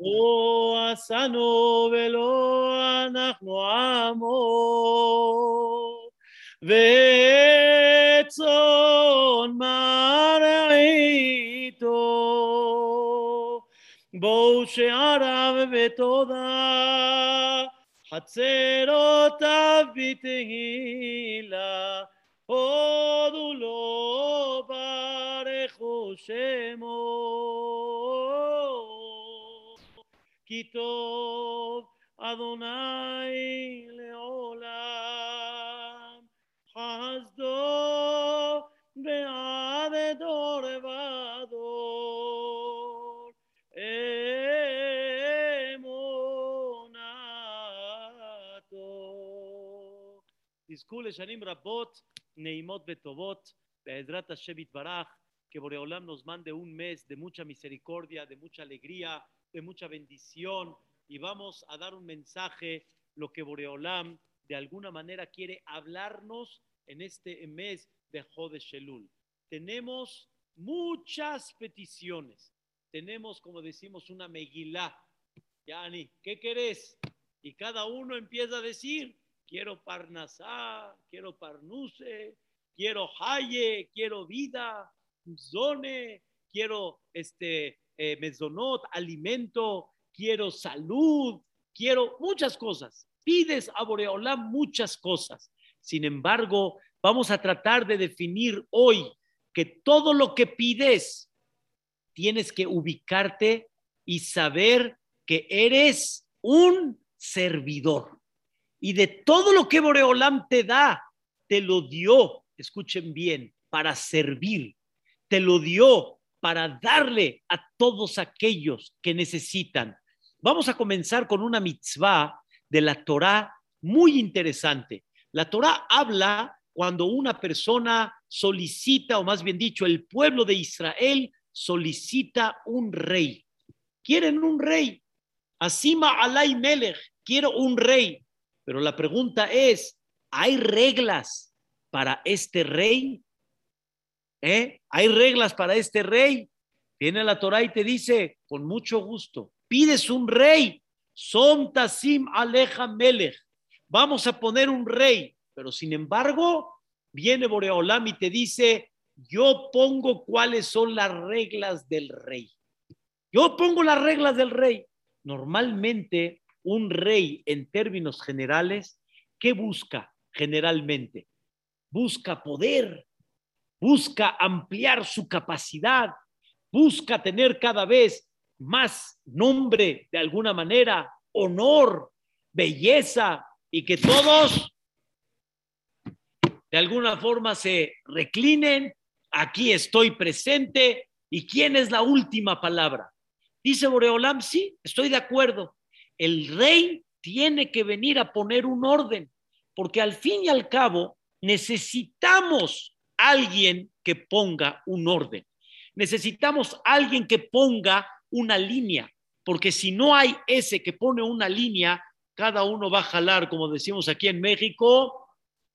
לא עשנו ולא אנחנו עמו, וצאן מרעיתו, בואו שעריו ותודה, חצרותיו בתהילה, הודו לו ברכו שמו. כי טוב אדוני לעולם, חסדו ועד דור ודור, אמונתו. תזכו לשנים רבות, נעימות וטובות, בעזרת השם יתברך, que Boreolam nos mande un mes de mucha misericordia, de mucha alegría, de mucha bendición y vamos a dar un mensaje, lo que Boreolam de alguna manera quiere hablarnos en este mes de Jode Shelul. Tenemos muchas peticiones, tenemos, como decimos, una megilá. Yani, ¿qué querés? Y cada uno empieza a decir, quiero parnasá, quiero parnuse, quiero haye, quiero vida, zone, quiero este, eh, alimento, quiero salud, quiero muchas cosas. Pides a Boreolam muchas cosas. Sin embargo, vamos a tratar de definir hoy que todo lo que pides tienes que ubicarte y saber que eres un servidor. Y de todo lo que Boreolam te da, te lo dio, escuchen bien, para servir. Te lo dio para darle a todos aquellos que necesitan. Vamos a comenzar con una mitzvah de la Torá muy interesante. La Torá habla cuando una persona solicita, o más bien dicho, el pueblo de Israel solicita un rey. Quieren un rey. Asima alay melech, quiero un rey. Pero la pregunta es, ¿hay reglas para este rey? ¿Eh? Hay reglas para este rey. Viene la Torah y te dice, con mucho gusto, pides un rey. Son Tasim Aleja Melech. Vamos a poner un rey. Pero sin embargo, viene Boreolam y te dice, yo pongo cuáles son las reglas del rey. Yo pongo las reglas del rey. Normalmente, un rey, en términos generales, ¿qué busca generalmente? Busca poder, busca ampliar su capacidad, busca tener cada vez más nombre de alguna manera, honor, belleza y que todos de alguna forma se reclinen, aquí estoy presente y quién es la última palabra. Dice Boreolam, sí, estoy de acuerdo. El rey tiene que venir a poner un orden, porque al fin y al cabo necesitamos alguien que ponga un orden. Necesitamos alguien que ponga una línea, porque si no hay ese que pone una línea, cada uno va a jalar, como decimos aquí en México,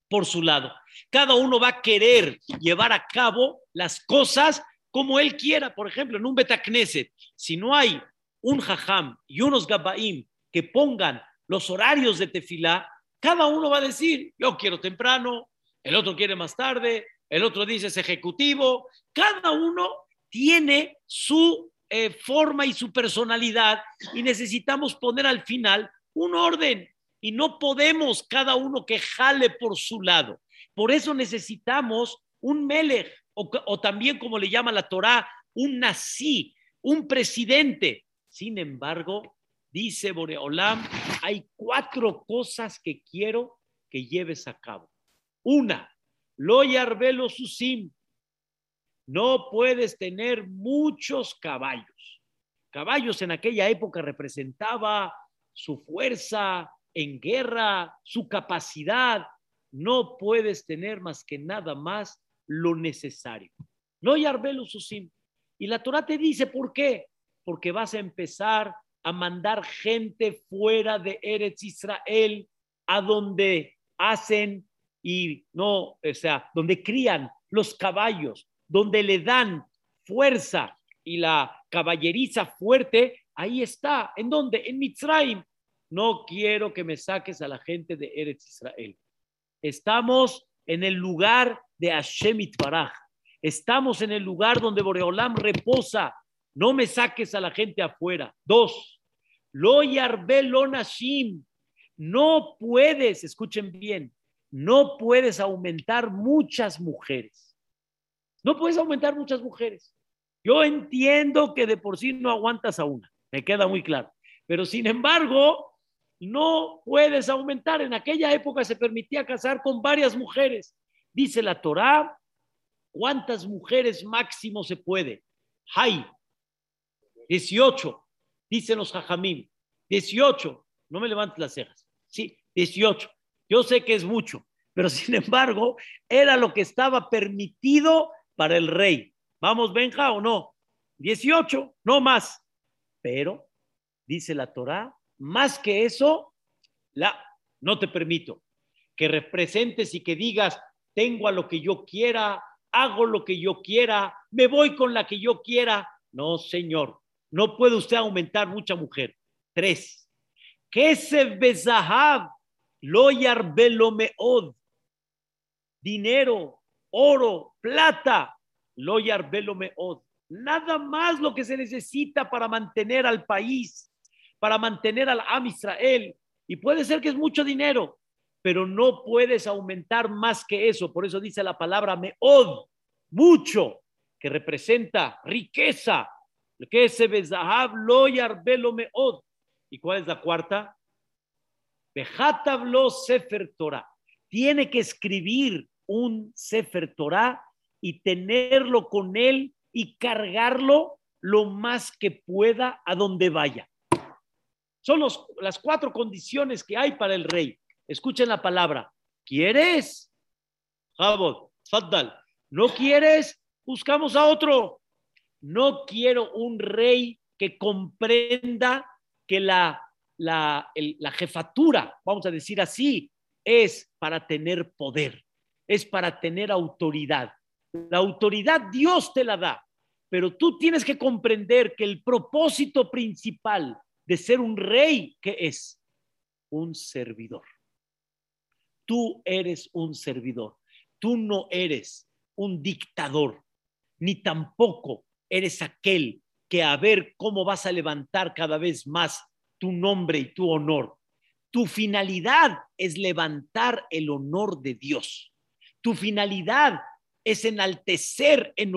por su lado. Cada uno va a querer llevar a cabo las cosas como él quiera. Por ejemplo, en un Betacneset, si no hay un jajam y unos gabaim que pongan los horarios de tefilá, cada uno va a decir, yo quiero temprano, el otro quiere más tarde, el otro dice es ejecutivo, cada uno tiene su eh, forma y su personalidad y necesitamos poner al final un orden y no podemos cada uno que jale por su lado. Por eso necesitamos un melech o, también como le llama la Torá, un nací, un presidente. Sin embargo, dice Boreolam, hay cuatro cosas que quiero que lleves a cabo. Una, lo yarbelo susim. No puedes tener muchos caballos. Caballos en aquella época representaba su fuerza en guerra, su capacidad. No puedes tener más que nada más lo necesario. No yarbelo susim. Y la Torah te dice por qué. Porque vas a empezar a mandar gente fuera de Eretz Israel a donde hacen y no, o sea, donde crían los caballos, donde le dan fuerza y la caballeriza fuerte, ahí está. ¿En dónde? En Mitzrayim. No quiero que me saques a la gente de Eretz Israel. Estamos en el lugar de Hashem Itbaraj. Estamos en el lugar donde Boreolam reposa. No me saques a la gente afuera. Dos, lo lo nashim. No puedes, escuchen bien, no puedes aumentar muchas mujeres. No puedes aumentar muchas mujeres. Yo entiendo que de por sí no aguantas a una, me queda muy claro. Pero sin embargo, no puedes aumentar. En aquella época se permitía casar con varias mujeres. Dice la Torá, ¿cuántas mujeres máximo se puede? Hay 18, dicen los jajamim. 18, no me levantes las cejas. Sí, 18. Yo sé que es mucho, pero sin embargo, era lo que estaba permitido para el rey. ¿Vamos, Benja, o no? 18, no más. Pero, dice la Torá, más que eso, la, no te permito que representes y que digas, tengo a lo que yo quiera, hago lo que yo quiera, me voy con la que yo quiera. No, señor, no puede usted aumentar mucha mujer. Tres. se Bezahab, lo yarbelo meod. Dinero, oro, plata, lo yarbelo meod. Nada más lo que se necesita para mantener al país, para mantener al Am Israel. Y puede ser que es mucho dinero, pero no puedes aumentar más que eso. Por eso dice la palabra meod, mucho, que representa riqueza. Que se Bezahab, lo meod. ¿Y cuál es la cuarta? Habló Sefer Torah. Tiene que escribir un Sefer Torah y tenerlo con él y cargarlo lo más que pueda a donde vaya. Son las cuatro condiciones que hay para el rey. Escuchen la palabra. ¿Quieres? Jabot, Faddal. ¿No quieres? Buscamos a otro. No quiero un rey que comprenda que la, la, la jefatura, vamos a decir así, es para tener poder, es para tener autoridad. La autoridad Dios te la da, pero tú tienes que comprender que el propósito principal de ser un rey, que es un servidor. Tú eres un servidor, tú no eres un dictador, ni tampoco eres aquel que a ver cómo vas a levantar cada vez más tu nombre y tu honor. Tu finalidad es levantar el honor de Dios. Tu finalidad es enaltecer el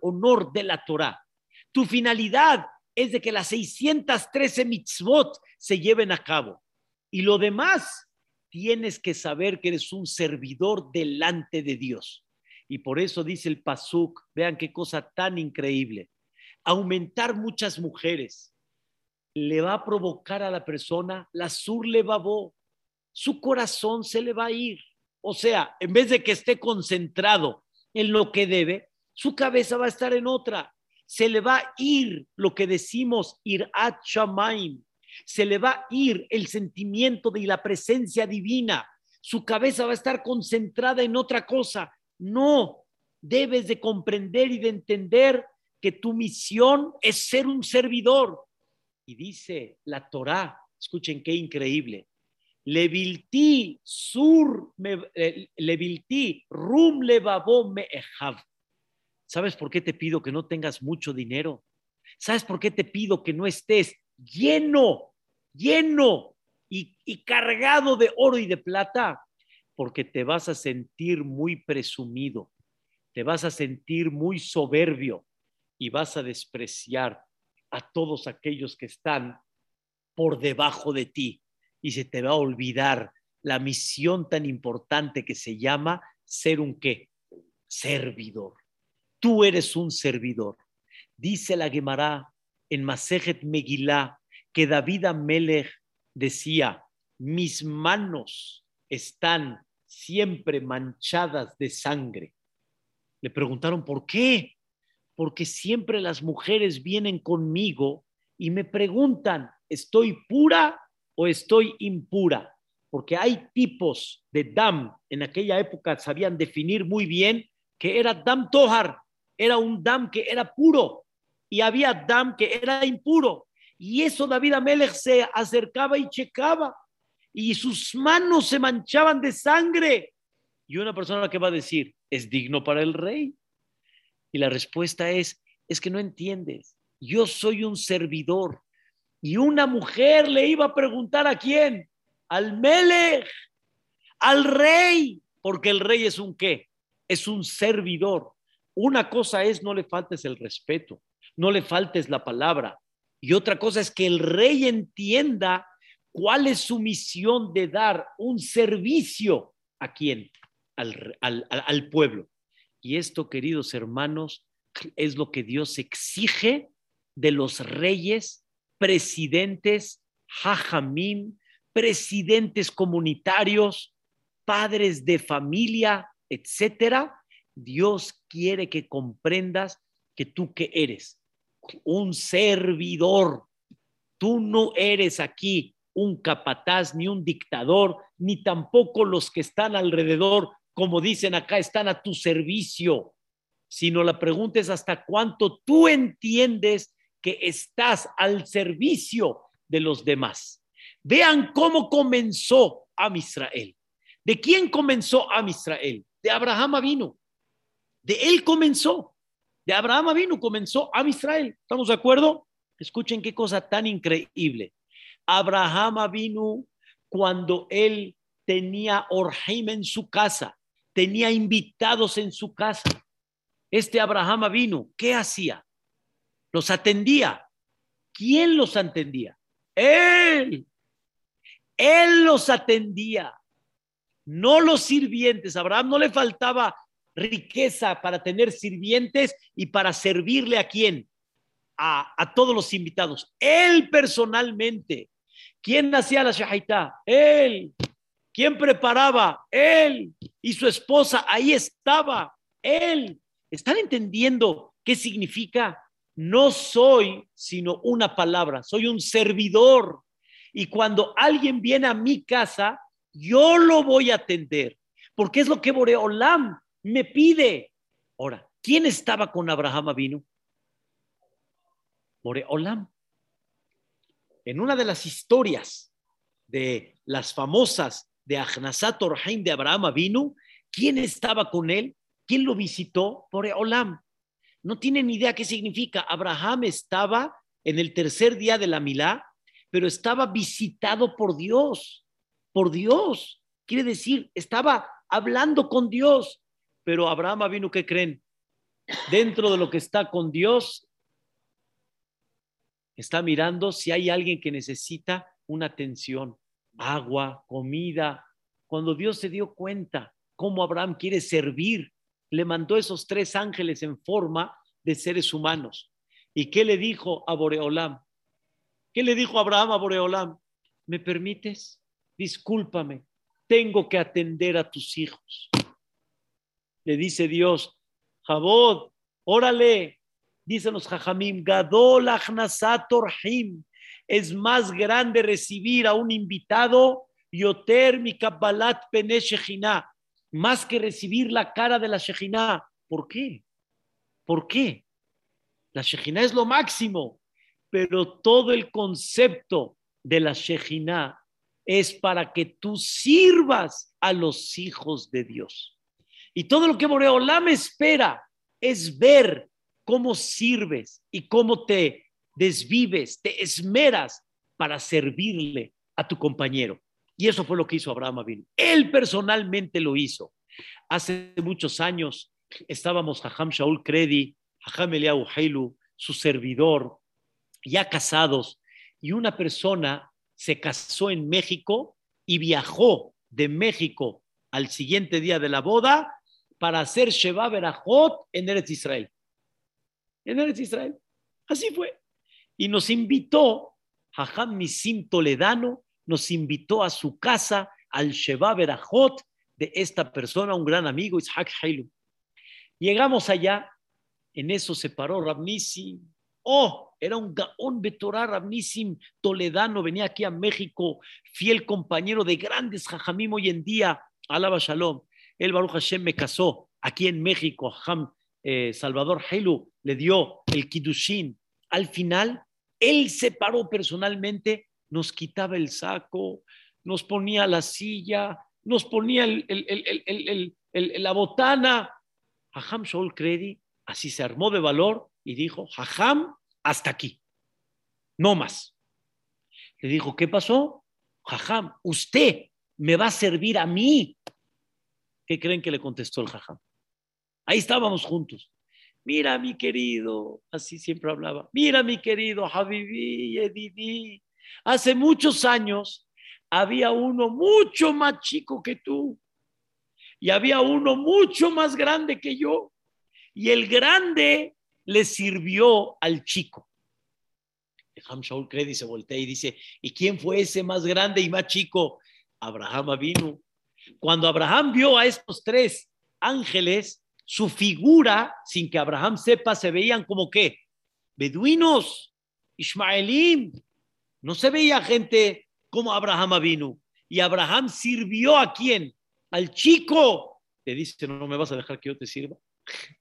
honor de la Torah. Tu finalidad es de que las 613 mitzvot se lleven a cabo. Y lo demás, tienes que saber que eres un servidor delante de Dios. Y por eso dice el Pasuk, vean qué cosa tan increíble aumentar muchas mujeres le va a provocar a la persona la sur le babó, su corazón se le va a ir. O sea, en vez de que esté concentrado en lo que debe, su cabeza va a estar en otra. Se le va a ir lo que decimos ir a shamaim. Se le va a ir el sentimiento de la presencia divina. Su cabeza va a estar concentrada en otra cosa. No, debes de comprender y de entender que tu misión es ser un servidor. Y dice la Torá, escuchen qué increíble. Levilti sur, eh, levilti rum levabo me ¿Sabes por qué te pido que no tengas mucho dinero? ¿Sabes por qué te pido que no estés lleno, lleno y, y cargado de oro y de plata? Porque te vas a sentir muy presumido, te vas a sentir muy soberbio, y vas a despreciar a todos aquellos que están por debajo de ti y se te va a olvidar la misión tan importante que se llama ser un qué? Servidor. Tú eres un servidor. Dice la Gemara en Masejet Megilá que David Amelech decía, mis manos están siempre manchadas de sangre. Le preguntaron, ¿por qué? Porque siempre las mujeres vienen conmigo y me preguntan, ¿estoy pura o estoy impura? Porque hay tipos de dam, en aquella época sabían definir muy bien que era dam tohar, era un dam que era puro, y había Dam que era impuro. Y eso David Amelech se acercaba y checaba y sus manos se manchaban de sangre. Y una persona que va a decir, ¿es digno para el rey? Y la respuesta es, es que no entiendes. Yo soy un servidor. Y una mujer le iba a preguntar a quién? Al Melech, al rey, porque el rey es un qué? Es un servidor. Una cosa es no le faltes el respeto, no le faltes la palabra. Y otra cosa es que el rey entienda cuál es su misión de dar un servicio a quién? Al, al pueblo. Y esto, queridos hermanos, es lo que Dios exige de los reyes, presidentes, hajamim, presidentes comunitarios, padres de familia, etcétera. Dios quiere que comprendas que tú que eres un servidor. Tú no eres aquí un capataz, ni un dictador, ni tampoco los que están alrededor, como dicen acá, están a tu servicio sino la pregunta es hasta cuánto tú entiendes que estás al servicio de los demás. Vean cómo comenzó Am Israel. ¿De quién comenzó Am Israel? De Abraham vino. De él comenzó. De Abraham vino comenzó Am Israel. ¿Estamos de acuerdo? Escuchen qué cosa tan increíble. Abraham vino cuando él tenía Orheim en su casa, tenía invitados en su casa este Abraham vino, ¿qué hacía? Los atendía. ¿Quién los atendía? Él. Él los atendía. No los sirvientes. Abraham no le faltaba riqueza para tener sirvientes y para servirle a quién? A, a todos los invitados. Él personalmente. ¿Quién hacía la shahaitá? Él. ¿Quién preparaba? Él. Y su esposa ahí estaba. Él. ¿Están entendiendo qué significa? No soy sino una palabra, soy un servidor. Y cuando alguien viene a mi casa, yo lo voy a atender, porque es lo que Boreolam me pide. Ahora, ¿quién estaba con Abraham vino? Boreolam. En una de las historias de las famosas de Ahnasat Orhaim de Abraham vino, ¿quién estaba con él? ¿Quién lo visitó? Por Olam. No tienen idea qué significa. Abraham estaba en el tercer día de la Milá, pero estaba visitado por Dios. Por Dios. Quiere decir, estaba hablando con Dios. Pero Abraham vino, ¿qué creen? Dentro de lo que está con Dios, está mirando si hay alguien que necesita una atención, agua, comida. Cuando Dios se dio cuenta cómo Abraham quiere servir le mandó esos tres ángeles en forma de seres humanos. ¿Y qué le dijo a Boreolam? ¿Qué le dijo Abraham a Boreolam? ¿Me permites? Discúlpame, tengo que atender a tus hijos. Le dice Dios, Jabod, órale, dicen los Jajamim, Gadol Orhim, es más grande recibir a un invitado, Yoter mi Kabbalat más que recibir la cara de la Shejina. ¿Por qué? ¿Por qué? La Shejina es lo máximo, pero todo el concepto de la Shejina es para que tú sirvas a los hijos de Dios. Y todo lo que Boreolam espera es ver cómo sirves y cómo te desvives, te esmeras para servirle a tu compañero. Y eso fue lo que hizo Abraham Avinu. Él personalmente lo hizo. Hace muchos años estábamos Jajam Shaul Kredi, Jajam Eliyahu Heilu, su servidor, ya casados, y una persona se casó en México y viajó de México al siguiente día de la boda para hacer Sheba Berajot en Eretz Israel. En Eretz Israel. Así fue. Y nos invitó Jajam Misim Toledano nos invitó a su casa, al Sheba Berajot de esta persona, un gran amigo, Isaac Hailu. Llegamos allá, en eso se paró Rabnisim. Oh, era un Gaón Betorá Rabnisim toledano, venía aquí a México, fiel compañero de grandes Jajamim hoy en día, Alaba Shalom. El Baruch Hashem me casó aquí en México, Ham, eh, Salvador Hailu le dio el Kiddushin Al final, él se paró personalmente, nos quitaba el saco, nos ponía la silla, nos ponía la botana. Jajam Shaul Credi así se armó de valor y dijo, Jajam, hasta aquí, no más. Le dijo, ¿qué pasó? Jajam, usted me va a servir a mí. ¿Qué creen que le contestó el Jajam? Ahí estábamos juntos. Mira, mi querido, así siempre hablaba. Mira, mi querido Habibi, Edidi. Hace muchos años había uno mucho más chico que tú y había uno mucho más grande que yo. Y el grande le sirvió al chico. Ham Shaul se voltea y dice, ¿y quién fue ese más grande y más chico? Abraham vino. Cuando Abraham vio a estos tres ángeles, su figura, sin que Abraham sepa, se veían como qué? Beduinos, Ismaelim. No se veía gente como Abraham vino. Y Abraham sirvió a quién? Al chico. Te dice, no, no me vas a dejar que yo te sirva.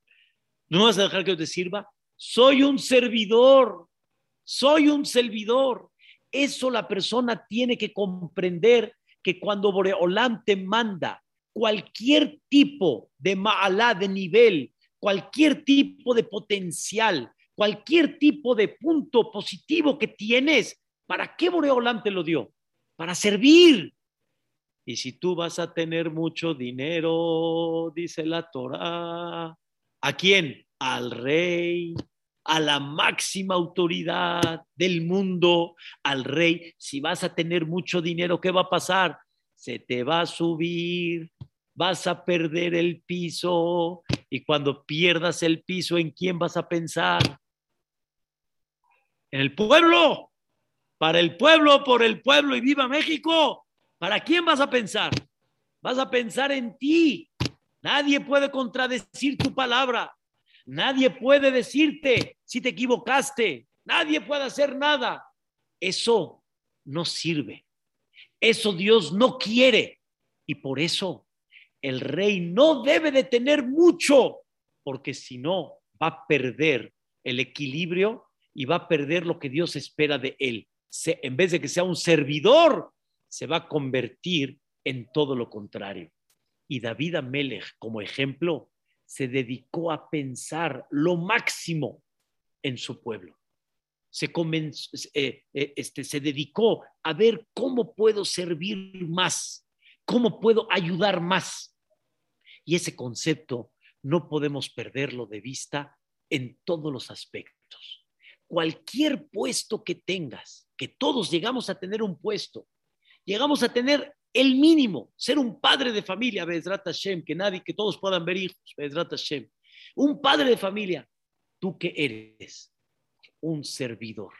No me vas a dejar que yo te sirva. Soy un servidor. Soy un servidor. Eso la persona tiene que comprender que cuando Boreolam te manda cualquier tipo de ma'alá, de nivel, cualquier tipo de potencial, cualquier tipo de punto positivo que tienes, ¿para qué Boreolam te lo dio? Para servir. Y si tú vas a tener mucho dinero, dice la Torah, ¿a quién? Al rey, a la máxima autoridad del mundo, al rey. Si vas a tener mucho dinero, ¿qué va a pasar? Se te va a subir vas a perder el piso y cuando pierdas el piso, ¿en quién vas a pensar? En el pueblo, para el pueblo, por el pueblo y viva México. ¿Para quién vas a pensar? Vas a pensar en ti. Nadie puede contradecir tu palabra. Nadie puede decirte si te equivocaste. Nadie puede hacer nada. Eso no sirve. Eso Dios no quiere. Y por eso el rey no debe de tener mucho, porque si no, va a perder el equilibrio y va a perder lo que Dios espera de él. En vez de que sea un servidor, se va a convertir en todo lo contrario. Y David Amelech, como ejemplo, se dedicó a pensar lo máximo en su pueblo. Se, eh, eh, este, se dedicó a ver cómo puedo servir más, cómo puedo ayudar más. Y ese concepto no podemos perderlo de vista en todos los aspectos. Cualquier puesto que tengas, que todos llegamos a tener un puesto, llegamos a tener el mínimo, ser un padre de familia, Bezrat Hashem, que nadie, que todos puedan ver hijos, Bezrat Hashem. Un padre de familia, ¿tú qué eres? Un servidor.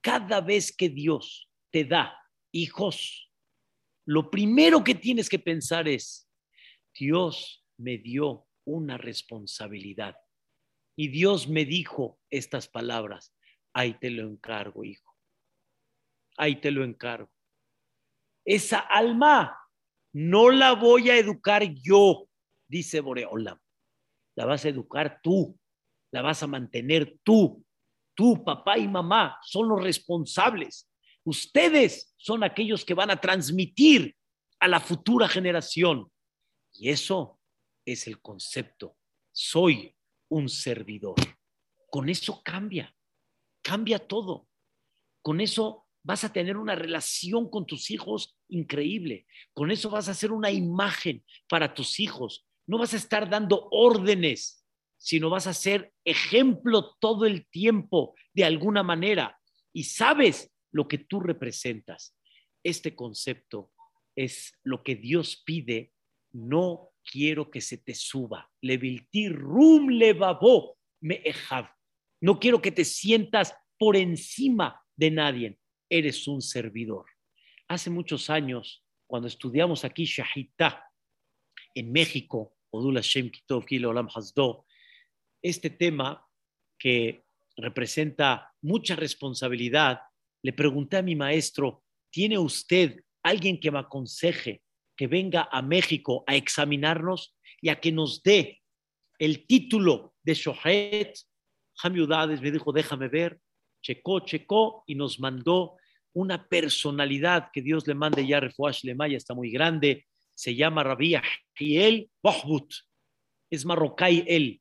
Cada vez que Dios te da hijos, lo primero que tienes que pensar es, Dios me dio una responsabilidad. Y Dios me dijo estas palabras, ahí te lo encargo, hijo. Ahí te lo encargo. Esa alma no la voy a educar yo, dice Boreolam. La vas a educar tú, la vas a mantener tú. Tú, papá y mamá, son los responsables. Ustedes son aquellos que van a transmitir a la futura generación. Y eso es el concepto. Soy un servidor. Con eso cambia, cambia todo. Con eso vas a tener una relación con tus hijos increíble. Con eso vas a hacer una imagen para tus hijos. No vas a estar dando órdenes, sino vas a ser ejemplo todo el tiempo de alguna manera. Y sabes lo que tú representas. Este concepto es lo que Dios pide, no quiero que se te suba. Leviltir rum levabo me No quiero que te sientas por encima de nadie. Eres un servidor. Hace muchos años, cuando estudiamos aquí Shahita en México, este tema que representa mucha responsabilidad, le pregunté a mi maestro, ¿tiene usted alguien que me aconseje que venga a México a examinarnos y a que nos dé el título de Shohet. Hamiudades me dijo, déjame ver. checó, checó y nos mandó una personalidad que Dios le mande ya Refuash Lemaya, está muy grande, se llama Rabbi él Bohbut, es marroquí él.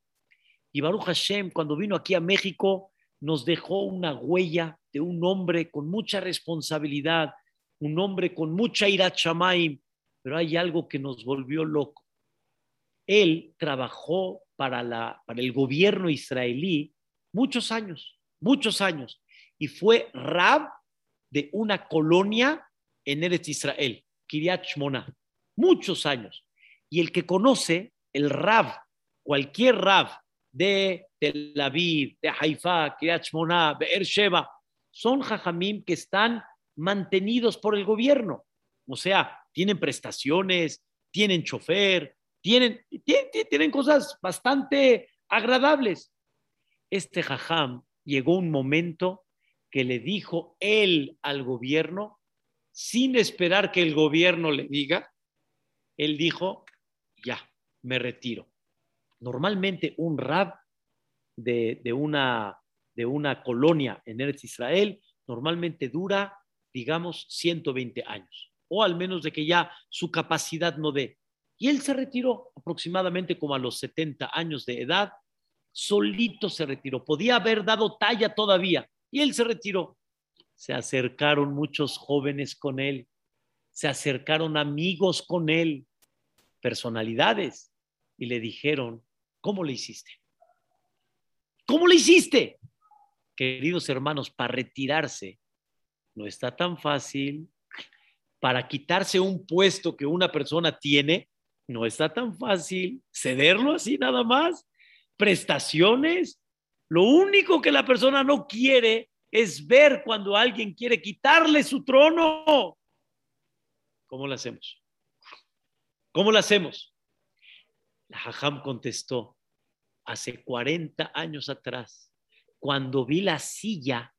Y Baruch Hashem, cuando vino aquí a México, nos dejó una huella de un hombre con mucha responsabilidad, un hombre con mucha ira pero hay algo que nos volvió loco. Él trabajó para, la, para el gobierno israelí muchos años, muchos años, y fue Rab de una colonia en Eretz Israel, Kiryat Shmona, muchos años. Y el que conoce el Rab, cualquier Rab de Tel Aviv, de Haifa, Kiryat Shmona, Be'er Sheba, son jajamim que están mantenidos por el gobierno. O sea, tienen prestaciones, tienen chofer, tienen, tienen, tienen cosas bastante agradables. Este jajam llegó un momento que le dijo él al gobierno, sin esperar que el gobierno le diga, él dijo, ya, me retiro. Normalmente un rab de, una, de una colonia en Eretz Israel normalmente dura, digamos, 120 años, o al menos de que ya su capacidad no dé. Y él se retiró aproximadamente como a los 70 años de edad, solito se retiró. Podía haber dado talla todavía, y él se retiró. Se acercaron muchos jóvenes con él, se acercaron amigos con él, personalidades, y le dijeron, ¿cómo le hiciste? ¿Cómo le hiciste? Queridos hermanos, para retirarse no está tan fácil. Para quitarse un puesto que una persona tiene, no está tan fácil. Cederlo así nada más. Prestaciones, lo único que la persona no quiere es ver cuando alguien quiere quitarle su trono. ¿Cómo lo hacemos? ¿Cómo lo hacemos? La Jajam contestó, hace 40 años atrás, cuando vi la silla,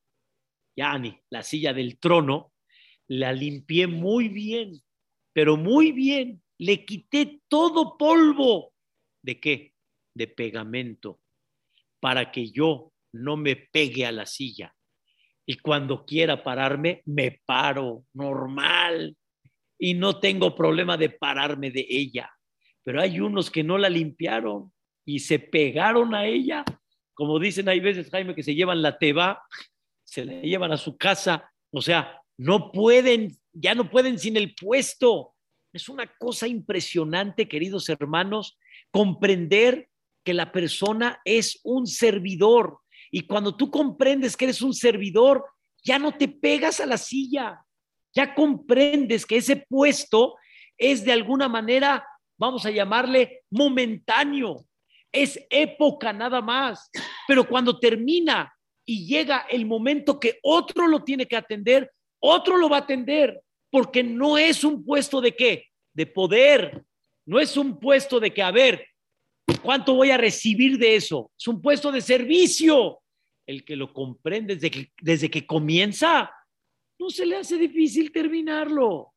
Yani, la silla del trono, la limpié muy bien, pero muy bien. Le quité todo polvo. ¿De qué? De pegamento para que yo no me pegue a la silla. Y cuando quiera pararme, me paro normal y no tengo problema de pararme de ella. Pero hay unos que no la limpiaron y se pegaron a ella. Como dicen, hay veces, Jaime, que se llevan la teba, se la llevan a su casa. O sea, no pueden, ya no pueden sin el puesto. Es una cosa impresionante, queridos hermanos, comprender que la persona es un servidor. Y cuando tú comprendes que eres un servidor, ya no te pegas a la silla, ya comprendes que ese puesto es de alguna manera, vamos a llamarle, momentáneo, es época nada más, pero cuando termina y llega el momento que otro lo tiene que atender, otro lo va a atender, porque no es un puesto de qué, de poder, no es un puesto de que, a ver, ¿Cuánto voy a recibir de eso? Es un puesto de servicio. El que lo comprende desde que, desde que comienza, no se le hace difícil terminarlo.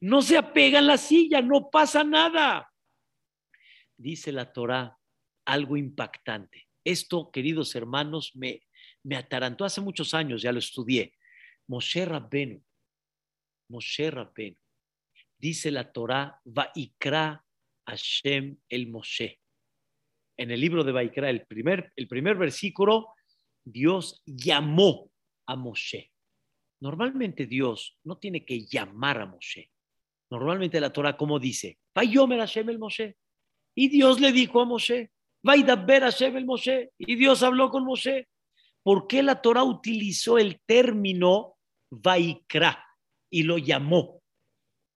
No se apega en la silla, no pasa nada. Dice la Torah algo impactante. Esto, queridos hermanos, me, me atarantó hace muchos años, ya lo estudié. Moshe Rabbenu, Moshe Rabbenu, dice la Torah, Vaikra Hashem el Moshe en el libro de Baikra, el primer, el primer versículo, Dios llamó a Moshe. Normalmente Dios no tiene que llamar a Moshe. Normalmente la Torah, como dice, Vayomer Hashem el Moshe. Y Dios le dijo a Moshe, ver Hashem el Moshe. Y Dios habló con Moshe. ¿Por qué la Torah utilizó el término Vaikra y lo llamó?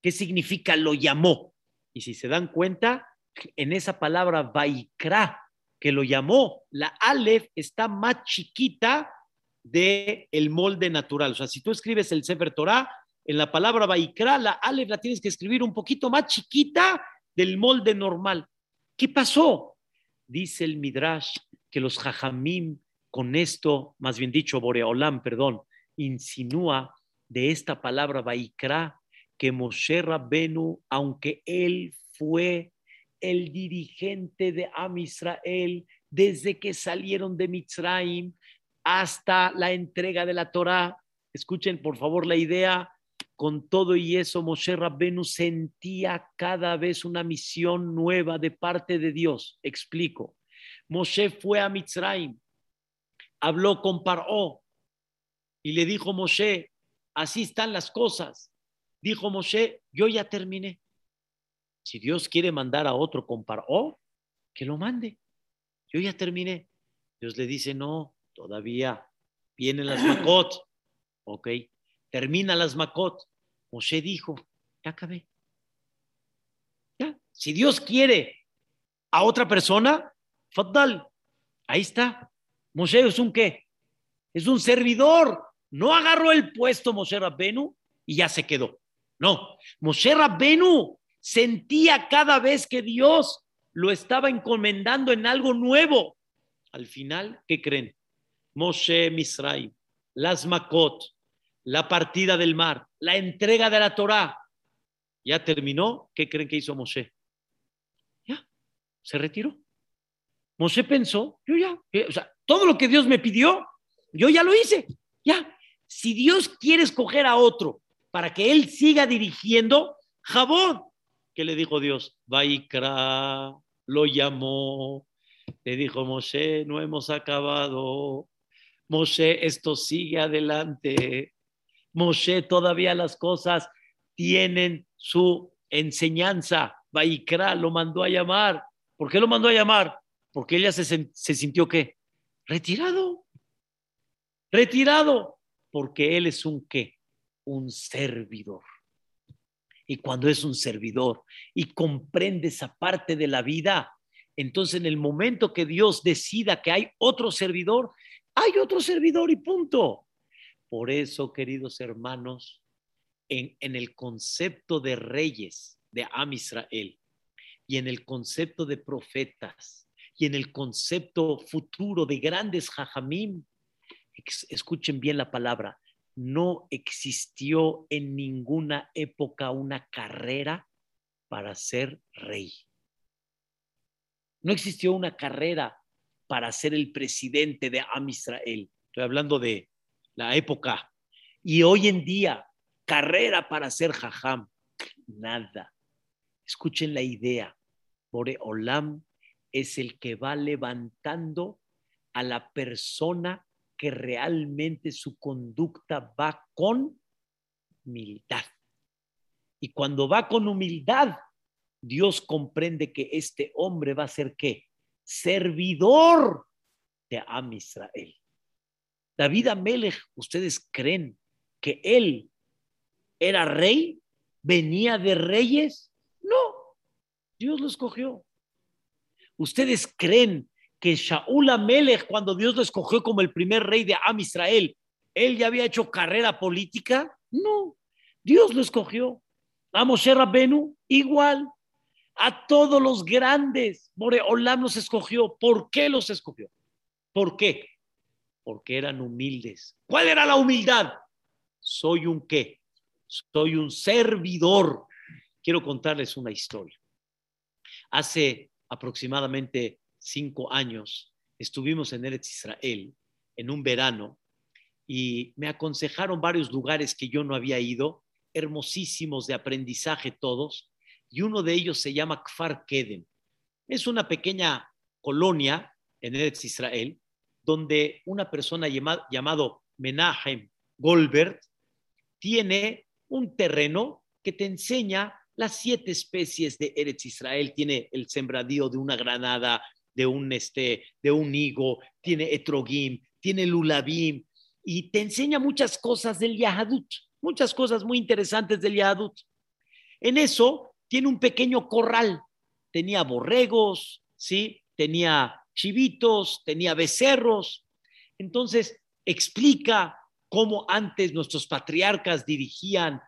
¿Qué significa lo llamó? Y si se dan cuenta, en esa palabra Vaikra, que lo llamó, la Aleph está más chiquita de el molde natural. O sea, si tú escribes el Sefer Torah, en la palabra Vaikra, la Aleph la tienes que escribir un poquito más chiquita del molde normal. ¿Qué pasó? Dice el Midrash que los Jajamim con esto, más bien dicho, Boreolam, perdón, insinúa de esta palabra Vaikra que Moshe Rabbenu, aunque él fue el dirigente de Am Israel desde que salieron de Mitzrayim hasta la entrega de la Torah. Escuchen por favor la idea. Con todo y eso, Moshe Rabbenu sentía cada vez una misión nueva de parte de Dios. Explico. Moshe fue a Mitzrayim, habló con Paró y le dijo Moshe, así están las cosas. Dijo Moshe, yo ya terminé. Si Dios quiere mandar a otro con Paró, que lo mande. Yo ya terminé. Dios le dice, no, todavía vienen las Makot. Ok, termina las Makot. Moshe dijo, ya acabé. Ya, si Dios quiere a otra persona, Faddal, ahí está. Moshe es un qué? Es un servidor. No agarró el puesto Moshe Rabbenu y ya se quedó. No, Moshe Rabbenu sentía cada vez que Dios lo estaba encomendando en algo nuevo. Al final, ¿qué creen? Moshe Misraim, las Makot, la partida del mar, la entrega de la Torá. Ya terminó. ¿Qué creen que hizo Moshe? Ya, se retiró. Moshe pensó, yo ya, eh, o sea, todo lo que Dios me pidió, yo ya lo hice. Ya, si Dios quiere escoger a otro para que él siga dirigiendo, Jabón, ¿qué le dijo Dios? Vaikra, lo llamó, le dijo Moshe, no hemos acabado. Moshe, esto sigue adelante. Moshe, todavía las cosas tienen su enseñanza. Vaikra lo mandó a llamar. ¿Por qué lo mandó a llamar? porque ella se, se sintió qué? Retirado. Retirado, porque él es un qué? Un servidor. Y cuando es un servidor y comprende esa parte de la vida, entonces en el momento que Dios decida que hay otro servidor, hay otro servidor y punto. Por eso, queridos hermanos, en, el concepto de reyes de Am Israel y en el concepto de profetas, y en el concepto futuro de grandes jajamim, escuchen bien la palabra, no existió en ninguna época una carrera para ser rey. No existió una carrera para ser el presidente de Am Israel. Estoy hablando de la época. Y hoy en día, carrera para ser jajam. Nada. Escuchen la idea. Bore Olam es el que va levantando a la persona que realmente su conducta va con humildad. Y cuando va con humildad, Dios comprende que este hombre va a ser qué? Servidor de Am Israel. David Amelech, ¿ustedes creen que él era rey? ¿Venía de reyes? No, Dios lo escogió. ¿Ustedes creen que Shaul Amelech, cuando Dios lo escogió como el primer rey de Am Israel, él ya había hecho carrera política? No, Dios lo escogió. A Moshe Rabbenu, igual. A todos los grandes, Olam los escogió. ¿Por qué los escogió? ¿Por qué? Porque eran humildes. ¿Cuál era la humildad? Soy un qué? Soy un servidor. Quiero contarles una historia. Hace aproximadamente cinco años, estuvimos en Eretz Israel en un verano y me aconsejaron varios lugares que yo no había ido, hermosísimos de aprendizaje todos, y uno de ellos se llama Kfar Kedem. Es una pequeña colonia en Eretz Israel donde una persona llamado Menahem Goldberg tiene un terreno que te enseña las siete especies de Eretz Israel. Tiene el sembradío de una granada, de un, este, de un higo, tiene etrogim, tiene lulabim, y te enseña muchas cosas del Yahadut, muchas cosas muy interesantes del Yahadut. En eso tiene un pequeño corral, tenía borregos, ¿sí? tenía chivitos, tenía becerros. Entonces explica cómo antes nuestros patriarcas dirigían,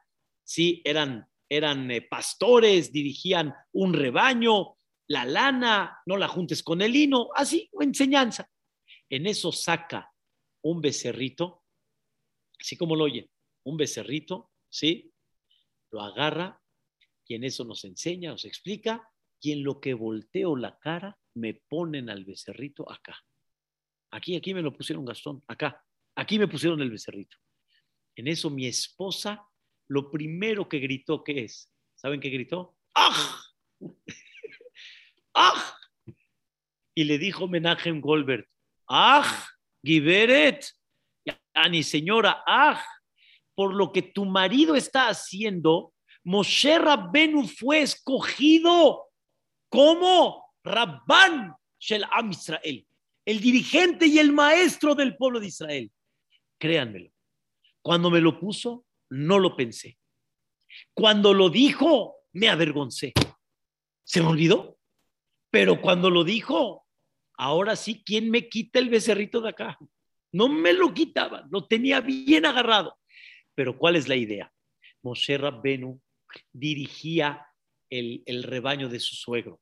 ¿sí? eran eran eh, pastores, dirigían un rebaño, la lana, no la juntes con el lino, así, enseñanza. En eso saca un becerrito, así como lo oyen, un becerrito, ¿sí? Lo agarra y en eso nos enseña, nos explica, y en lo que volteo la cara, me ponen al becerrito acá. Aquí, aquí me lo pusieron Gastón, acá. Aquí me pusieron el becerrito. En eso mi esposa, lo primero que gritó, ¿qué es? ¿Saben qué gritó? ¡Ah! ¡Ah! Y le dijo Menachem Goldberg, ¡Ah! Giberet, Ani señora, ¡Ah! Por lo que tu marido está haciendo, Moshe Rabbenu fue escogido como Rabban Shel Am Israel, el dirigente y el maestro del pueblo de Israel. Créanmelo, cuando me lo puso, no lo pensé. Cuando lo dijo, me avergoncé. Se me olvidó. Pero cuando lo dijo, ahora sí, ¿quién me quita el becerrito de acá? No me lo quitaba, lo tenía bien agarrado. Pero ¿cuál es la idea? Moshe Rabbenu dirigía el, el rebaño de su suegro.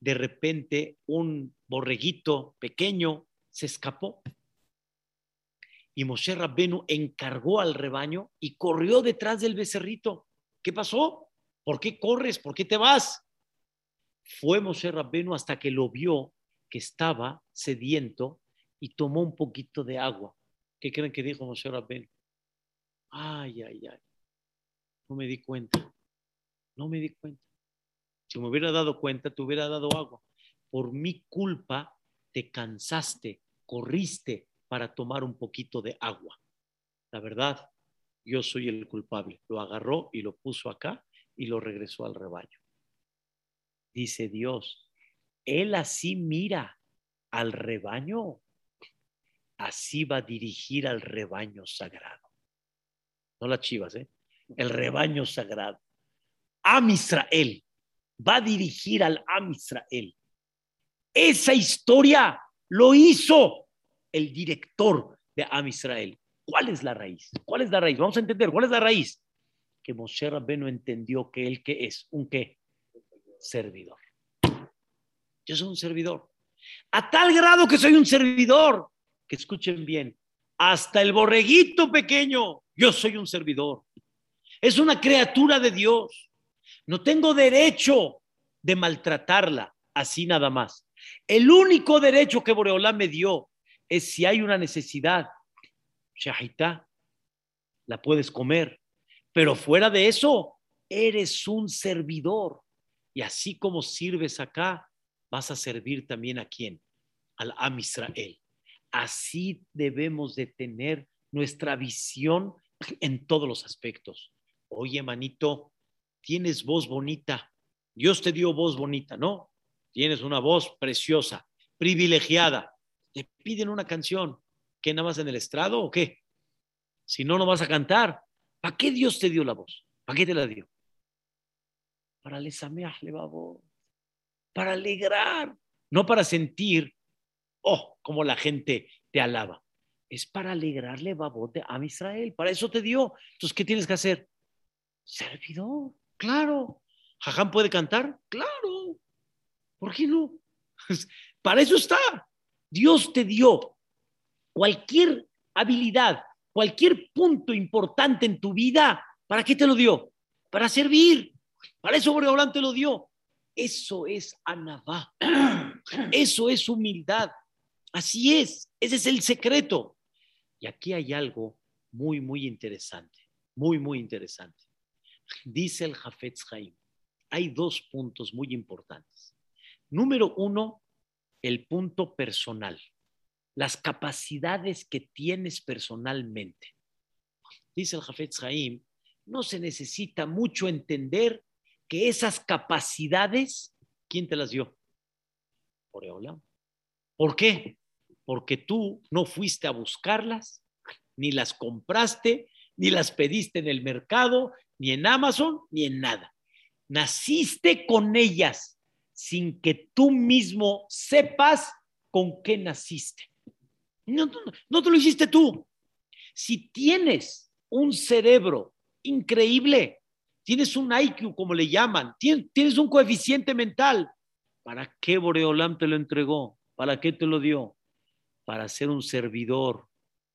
De repente, un borreguito pequeño se escapó y Moshe Rabbenu encargó al rebaño y corrió detrás del becerrito. ¿Qué pasó? ¿Por qué corres? ¿Por qué te vas? Fue Moshe Rabbenu hasta que lo vio que estaba sediento y tomó un poquito de agua. ¿Qué creen que dijo Moshe Rabbenu? Ay, ay, ay. No me di cuenta. No me di cuenta. Si me hubiera dado cuenta, te hubiera dado agua. Por mi culpa te cansaste, corriste, para tomar un poquito de agua. La verdad, yo soy el culpable. Lo agarró y lo puso acá y lo regresó al rebaño. Dice Dios, Él así mira al rebaño, así va a dirigir al rebaño sagrado. No las chivas, ¿eh? El rebaño sagrado. Am Israel va a dirigir al Am Israel. Esa historia lo hizo el director de Am Israel. ¿Cuál es la raíz? ¿Cuál es la raíz? Vamos a entender, ¿cuál es la raíz? Que Moshe Rabbenu entendió que él que es un qué? Servidor. Yo soy un servidor. A tal grado que soy un servidor, que escuchen bien, hasta el borreguito pequeño, yo soy un servidor. Es una criatura de Dios. No tengo derecho de maltratarla así nada más. El único derecho que Boreolá me dio es si hay una necesidad, shahita, la puedes comer, pero fuera de eso, eres un servidor. Y así como sirves acá, vas a servir también a quién? Al Am Israel. Así debemos de tener nuestra visión en todos los aspectos. Oye, manito, tienes voz bonita. Dios te dio voz bonita, ¿no? Tienes una voz preciosa, privilegiada le piden una canción, ¿qué nada más en el estrado o qué? Si no, no vas a cantar. ¿Para qué Dios te dio la voz? ¿Para qué te la dio? Para voz, para alegrar, no para sentir, oh, como la gente te alaba. Es para alegrarle babote a Israel. Para eso te dio. Entonces, ¿qué tienes que hacer? Servidor, claro. ¿Jajam puede cantar? Claro. ¿Por qué no? Para eso está. Dios te dio cualquier habilidad, cualquier punto importante en tu vida, ¿para qué te lo dio? Para servir. Para eso Boreolán te lo dio. Eso es anabá. Eso es humildad. Así es. Ese es el secreto. Y aquí hay algo muy, muy interesante. Muy, muy interesante. Dice el Jafetz Haim. Hay dos puntos muy importantes. Número uno, el punto personal, las capacidades que tienes personalmente. Dice el Jafet Haim, no se necesita mucho entender que esas capacidades, ¿quién te las dio? Por ¿Por qué? Porque tú no fuiste a buscarlas, ni las compraste, ni las pediste en el mercado, ni en Amazon, ni en nada. Naciste con ellas sin que tú mismo sepas con qué naciste. No, te lo hiciste tú. Si tienes un cerebro increíble, tienes un IQ, como le llaman, tienes, un coeficiente mental, ¿para qué Boreolam te lo entregó? ¿Para qué te lo dio? Para ser un servidor.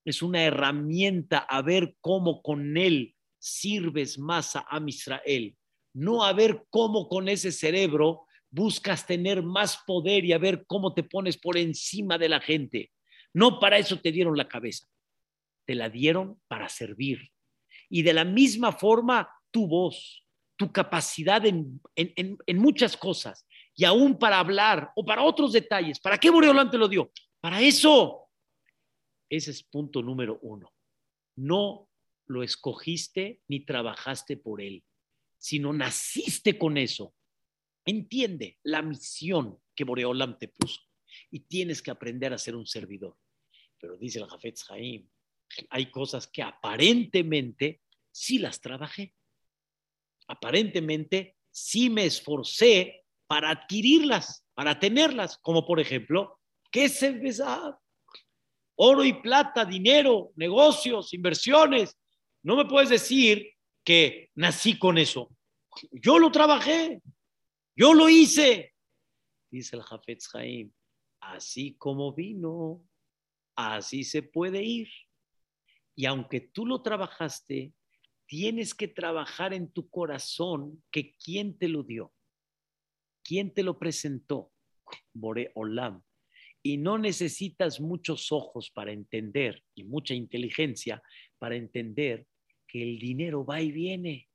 Es una herramienta a ver cómo con él sirves más a Israel. No a ver cómo con ese cerebro buscas tener más poder y a ver cómo te pones por encima de la gente. No para eso te dieron la cabeza, te la dieron para servir. Y de la misma forma, tu voz, tu capacidad en, muchas cosas, y aún para hablar o para otros detalles. ¿Para qué Boreolán te lo dio? Para eso. Ese es punto número uno. No lo escogiste ni trabajaste por él, sino naciste con eso. Entiende la misión que Boreolam te puso y tienes que aprender a ser un servidor. Pero dice el Jafetz Haim, hay cosas que aparentemente sí las trabajé. Aparentemente sí me esforcé para adquirirlas, para tenerlas, como por ejemplo, ¿qué es empezar? Oro y plata, dinero, negocios, inversiones. No me puedes decir que nací con eso. Yo lo trabajé, yo lo hice. Dice el Jafetz Haim, así como vino, así se puede ir. Y aunque tú lo trabajaste, tienes que trabajar en tu corazón que quién te lo dio, quién te lo presentó, Bore Olam. Y no necesitas muchos ojos para entender y mucha inteligencia para entender que el dinero va y viene.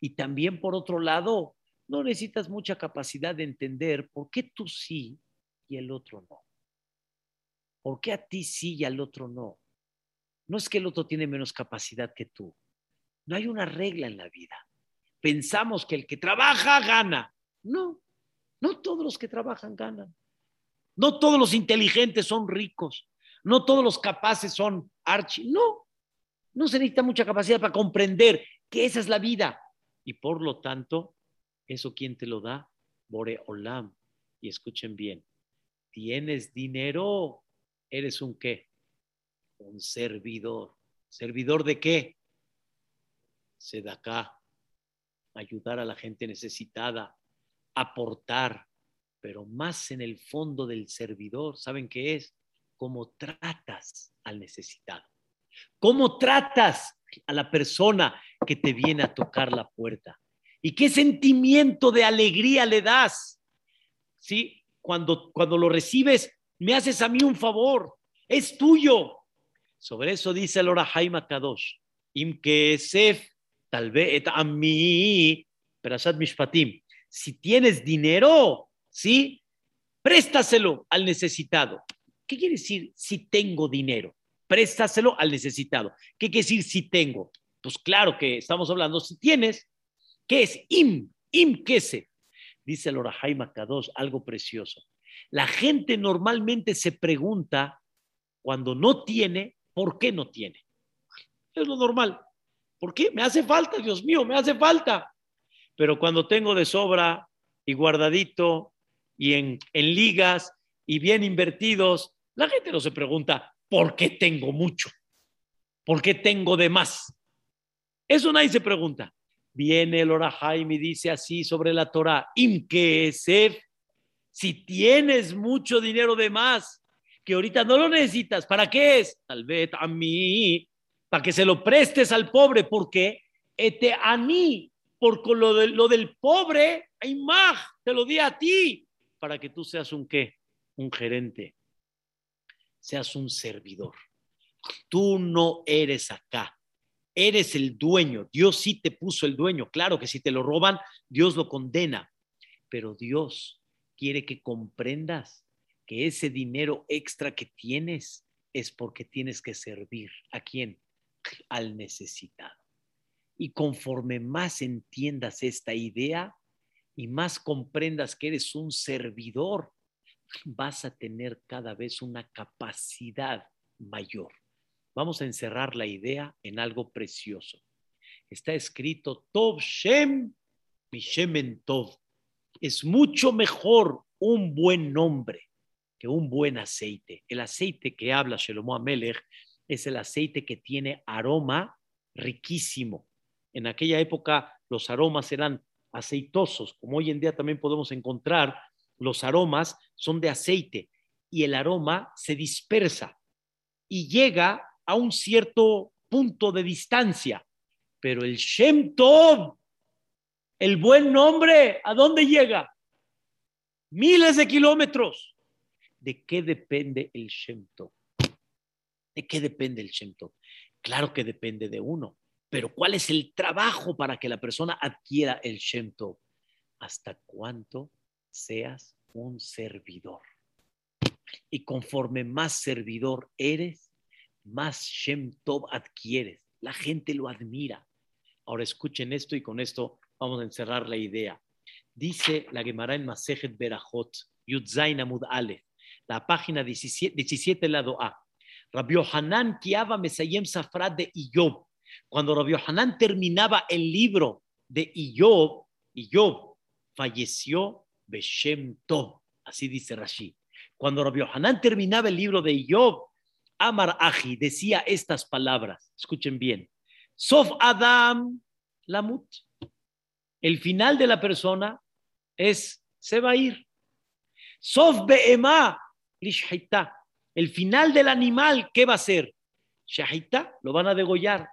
Y también por otro lado, no necesitas mucha capacidad de entender por qué tú sí y el otro no. ¿Por qué a ti sí y al otro no? No es que el otro tiene menos capacidad que tú. No hay una regla en la vida. Pensamos que el que trabaja gana. No, no todos los que trabajan ganan. No todos los inteligentes son ricos. No todos los capaces son archi. No, no se necesita mucha capacidad para comprender que esa es la vida. Y por lo tanto, ¿eso quién te lo da? Bore Olam. Y escuchen bien, tienes dinero, eres un qué? Un servidor. ¿Servidor de qué? acá, ayudar a la gente necesitada, aportar, pero más en el fondo del servidor, ¿saben qué es? Cómo tratas al necesitado. ¿Cómo tratas a la persona que te viene a tocar la puerta? ¿Y qué sentimiento de alegría le das? ¿Sí? Cuando, cuando lo recibes, me haces a mí un favor, es tuyo. Sobre eso dice el Jaime Kadosh, Im Kesef tal vez a mí, Mishpatim, si tienes dinero, ¿sí? Préstaselo al necesitado. ¿Qué quiere decir si tengo dinero? Préstaselo al necesitado. ¿Qué quiere decir si tengo? Pues claro que estamos hablando si tienes. ¿Qué es? Im, im se Dice el Orahai Kadosh algo precioso. La gente normalmente se pregunta cuando no tiene, ¿por qué no tiene? Es lo normal. ¿Por qué? Me hace falta, Dios mío, me hace falta. Pero cuando tengo de sobra y guardadito y en, ligas y bien invertidos, la gente no se pregunta, ¿por qué tengo mucho? ¿Por qué tengo de más? Eso nadie se pregunta. Viene el Orahai y dice así sobre la Torah, Imkesef, si tienes mucho dinero de más, que ahorita no lo necesitas, ¿para qué es? Tal vez a mí para que se lo prestes al pobre, porque este a mí, por lo, lo del pobre, más, te lo di a ti, para que tú seas un qué, un gerente, seas un servidor. Tú no eres acá, eres el dueño. Dios sí te puso el dueño. Claro que si te lo roban, Dios lo condena. Pero Dios quiere que comprendas que ese dinero extra que tienes es porque tienes que servir. ¿A quién? al necesitado. Y conforme más entiendas esta idea y más comprendas que eres un servidor, vas a tener cada vez una capacidad mayor. Vamos a encerrar la idea en algo precioso. Está escrito Tov Shem Mishemen Tov. Es mucho mejor un buen nombre que un buen aceite. El aceite que habla Shelomo Amelech es el aceite que tiene aroma riquísimo. En aquella época los aromas eran aceitosos, como hoy en día también podemos encontrar, los aromas son de aceite y el aroma se dispersa y llega a un cierto punto de distancia. Pero el Shem Tov, el buen nombre, ¿a dónde llega? Miles de kilómetros. ¿De qué depende el Shem Tov? ¿De qué depende el Shem Tov? Claro que depende de uno, pero ¿cuál es el trabajo para que la persona adquiera el Shem Tov? Hasta cuánto seas un servidor. Y conforme más servidor eres, más Shem Tov adquieres. La gente lo admira. Ahora escuchen esto y con esto vamos a encerrar la idea. Dice la Gemara en Masejet Berajot, Yudzain Amud Ale, la página 17, 17 lado A. Rabbi Hanan Kiaba Mesayem Safrat de Iyob. Cuando Rabbi Hanan terminaba el libro de Iyob, Iyob falleció Beshem Tov. Así dice Rashi. Cuando Rabbi Hanan terminaba el libro de Iyob, Amar Aji decía estas palabras. Escuchen bien. Sof Adam Lamut. El final de la persona es, se va a ir. Sof Be'ema. El final del animal, ¿qué va a ser? Shahita, lo van a degollar.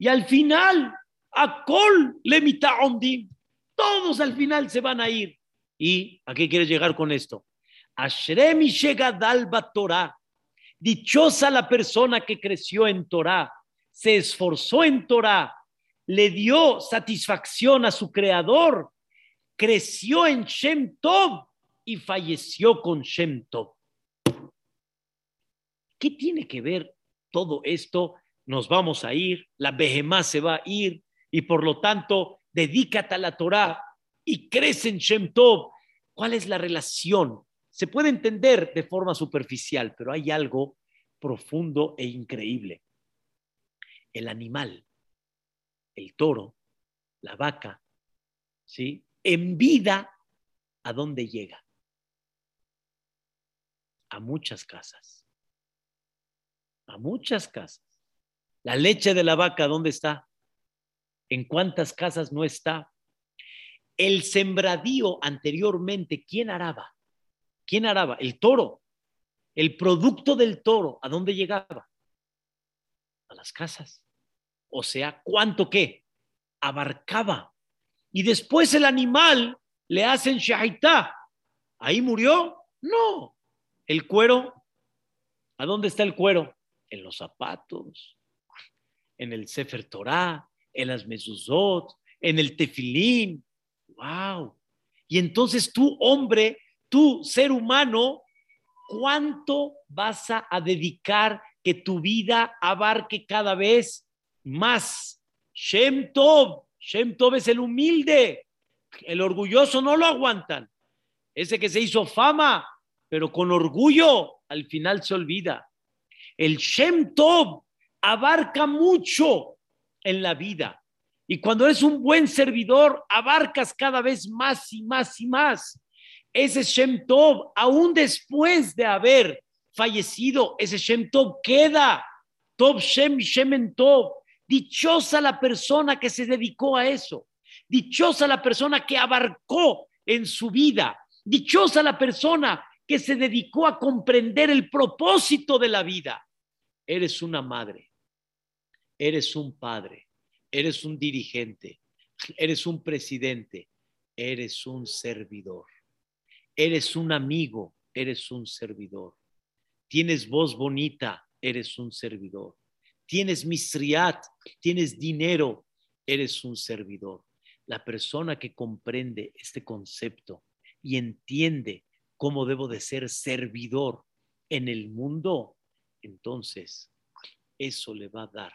Y al final, a Kol Lemita Ondim. Todos al final se van a ir. ¿Y a qué quieres llegar con esto? Ashremi Shegadalba Torah. Dichosa la persona que creció en Torah, se esforzó en Torah, le dio satisfacción a su creador, creció en Shem Tov y falleció con Shem Tov. ¿Qué tiene que ver todo esto? Nos vamos a ir, la Behemá se va a ir y por lo tanto dedícate a la Torah y crece en Shem Tov. ¿Cuál es la relación? Se puede entender de forma superficial, pero hay algo profundo e increíble. El animal, el toro, la vaca, ¿sí? En vida, ¿a dónde llega? A muchas casas. A muchas casas. La leche de la vaca, ¿dónde está? ¿En cuántas casas no está? El sembradío anteriormente, ¿quién araba? ¿Quién araba? El toro. El producto del toro, ¿a dónde llegaba? A las casas. O sea, ¿cuánto qué? Abarcaba. Y después el animal le hacen shahitá. ¿Ahí murió? No. El cuero, ¿a dónde está el cuero? En los zapatos, en el Sefer Torah, en las mezuzot, en el tefilín. ¡Wow! Y entonces tú, hombre, tú, ser humano, ¿cuánto vas a, dedicar que tu vida abarque cada vez más? Shem Tov, Shem Tov es el humilde, el orgulloso no lo aguantan. Ese que se hizo fama, pero con orgullo, al final se olvida. El Shem Tov abarca mucho en la vida. Y cuando eres un buen servidor, abarcas cada vez más y más y más ese Shem Tov, aún después de haber fallecido, ese Shem Tov queda. Tov Shem Shemen Tov. Dichosa la persona que se dedicó a eso. Dichosa la persona que abarcó en su vida. Dichosa la persona que se dedicó a comprender el propósito de la vida. Eres una madre. Eres un padre. Eres un dirigente. Eres un presidente. Eres un servidor. Eres un amigo, eres un servidor. Tienes voz bonita, eres un servidor. Tienes misriat, tienes dinero, eres un servidor. La persona que comprende este concepto y entiende cómo debo de ser servidor en el mundo, entonces eso le va a dar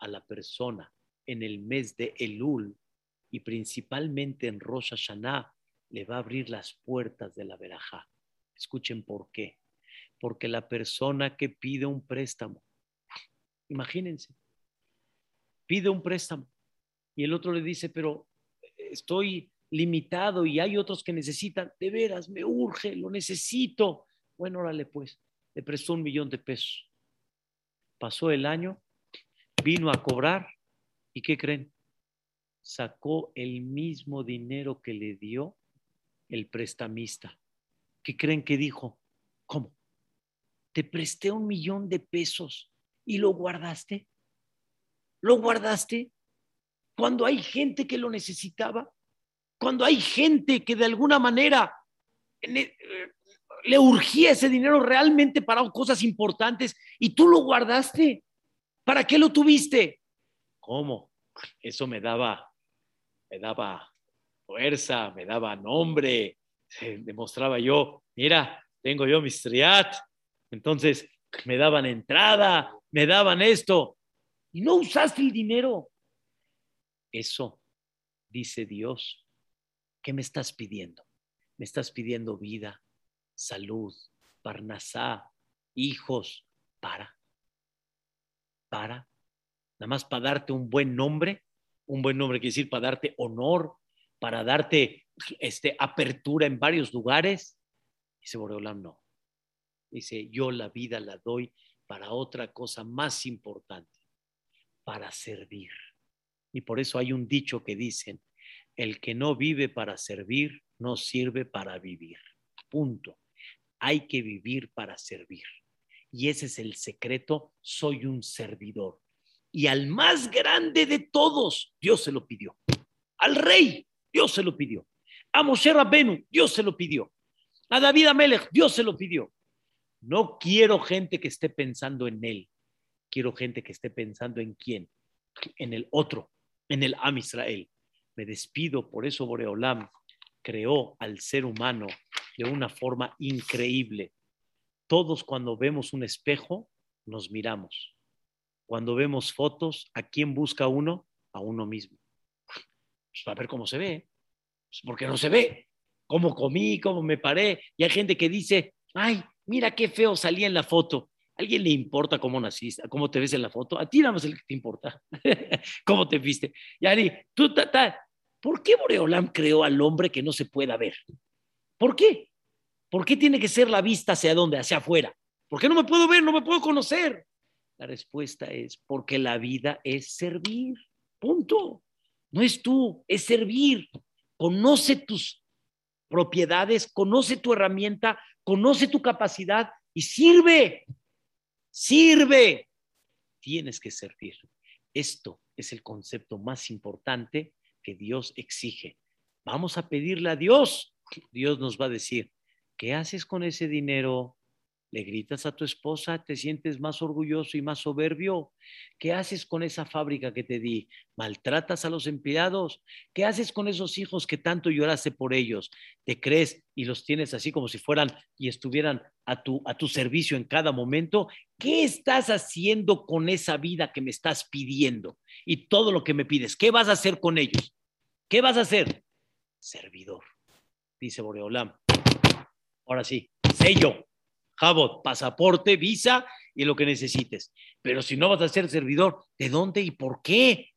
a la persona en el mes de Elul y principalmente en Rosh Hashanah le va a abrir las puertas de la verajá. Escuchen por qué. Porque la persona que pide un préstamo, imagínense, pide un préstamo y el otro le dice, pero estoy limitado y hay otros que necesitan, de veras, me urge, lo necesito. Bueno, órale pues, le prestó un millón de pesos. Pasó el año, vino a cobrar y ¿qué creen? Sacó el mismo dinero que le dio el prestamista. ¿Qué creen que dijo? ¿Cómo? Te presté un millón de pesos y lo guardaste. ¿Lo guardaste? Cuando hay gente que lo necesitaba, cuando hay gente que de alguna manera, e, le urgía ese dinero realmente para cosas importantes y tú lo guardaste. ¿Para qué lo tuviste? ¿Cómo? Eso me daba, me daba fuerza, me daba nombre, demostraba yo, mira, tengo yo mi striat, entonces me daban entrada, me daban esto, y no usaste el dinero. Eso, dice Dios, ¿qué me estás pidiendo? Me estás pidiendo vida, salud, parnasá, hijos, para, para, nada más para darte un buen nombre, un buen nombre quiere decir para darte honor, para darte este, apertura en varios lugares. Dice Boreolam, no. Dice, yo la vida la doy para otra cosa más importante, para servir. Y por eso hay un dicho que dicen, el que no vive para servir, no sirve para vivir. Punto. Hay que vivir para servir. Y ese es el secreto, soy un servidor. Y al más grande de todos, Dios se lo pidió. Al rey, Dios se lo pidió. A Moshe Rabbenu, Dios se lo pidió. A David Amelech, Dios se lo pidió. No quiero gente que esté pensando en él. Quiero gente que esté pensando en quién. En el otro, en el Am Israel. Me despido, por eso Boreolam creó al ser humano de una forma increíble. Todos cuando vemos un espejo, nos miramos. Cuando vemos fotos, ¿a quién busca uno? A uno mismo. Pues para ver cómo se ve. Pues porque no se ve. Cómo comí, cómo me paré. Y hay gente que dice, ay, mira qué feo salía en la foto. ¿A alguien le importa cómo naciste, cómo te ves en la foto? A ti nada más el que te importa. ¿Cómo te viste? Yari, tú, ta, ¿por qué Boreolam creó al hombre que no se pueda ver? ¿Por qué? ¿Por qué tiene que ser la vista hacia dónde? Hacia afuera. ¿Por qué no me puedo ver? No me puedo conocer. La respuesta es porque la vida es servir. Punto. No es tú, es servir. Conoce tus propiedades, conoce tu herramienta, conoce tu capacidad y sirve. Sirve. Tienes que servir. Esto es el concepto más importante que Dios exige. Vamos a pedirle a Dios. Dios nos va a decir, ¿qué haces con ese dinero? le gritas a tu esposa, te sientes más orgulloso y más soberbio. ¿Qué haces con esa fábrica que te di? ¿Maltratas a los empleados? ¿Qué haces con esos hijos que tanto lloraste por ellos? ¿Te crees y los tienes así como si fueran y estuvieran a tu, a tu servicio en cada momento? ¿Qué estás haciendo con esa vida que me estás pidiendo y todo lo que me pides? ¿Qué vas a hacer con ellos? ¿Qué vas a hacer? Servidor, dice Boreolam. Ahora sí, sello Jabot, pasaporte, visa y lo que necesites. Pero si no vas a ser servidor, ¿de dónde y por qué?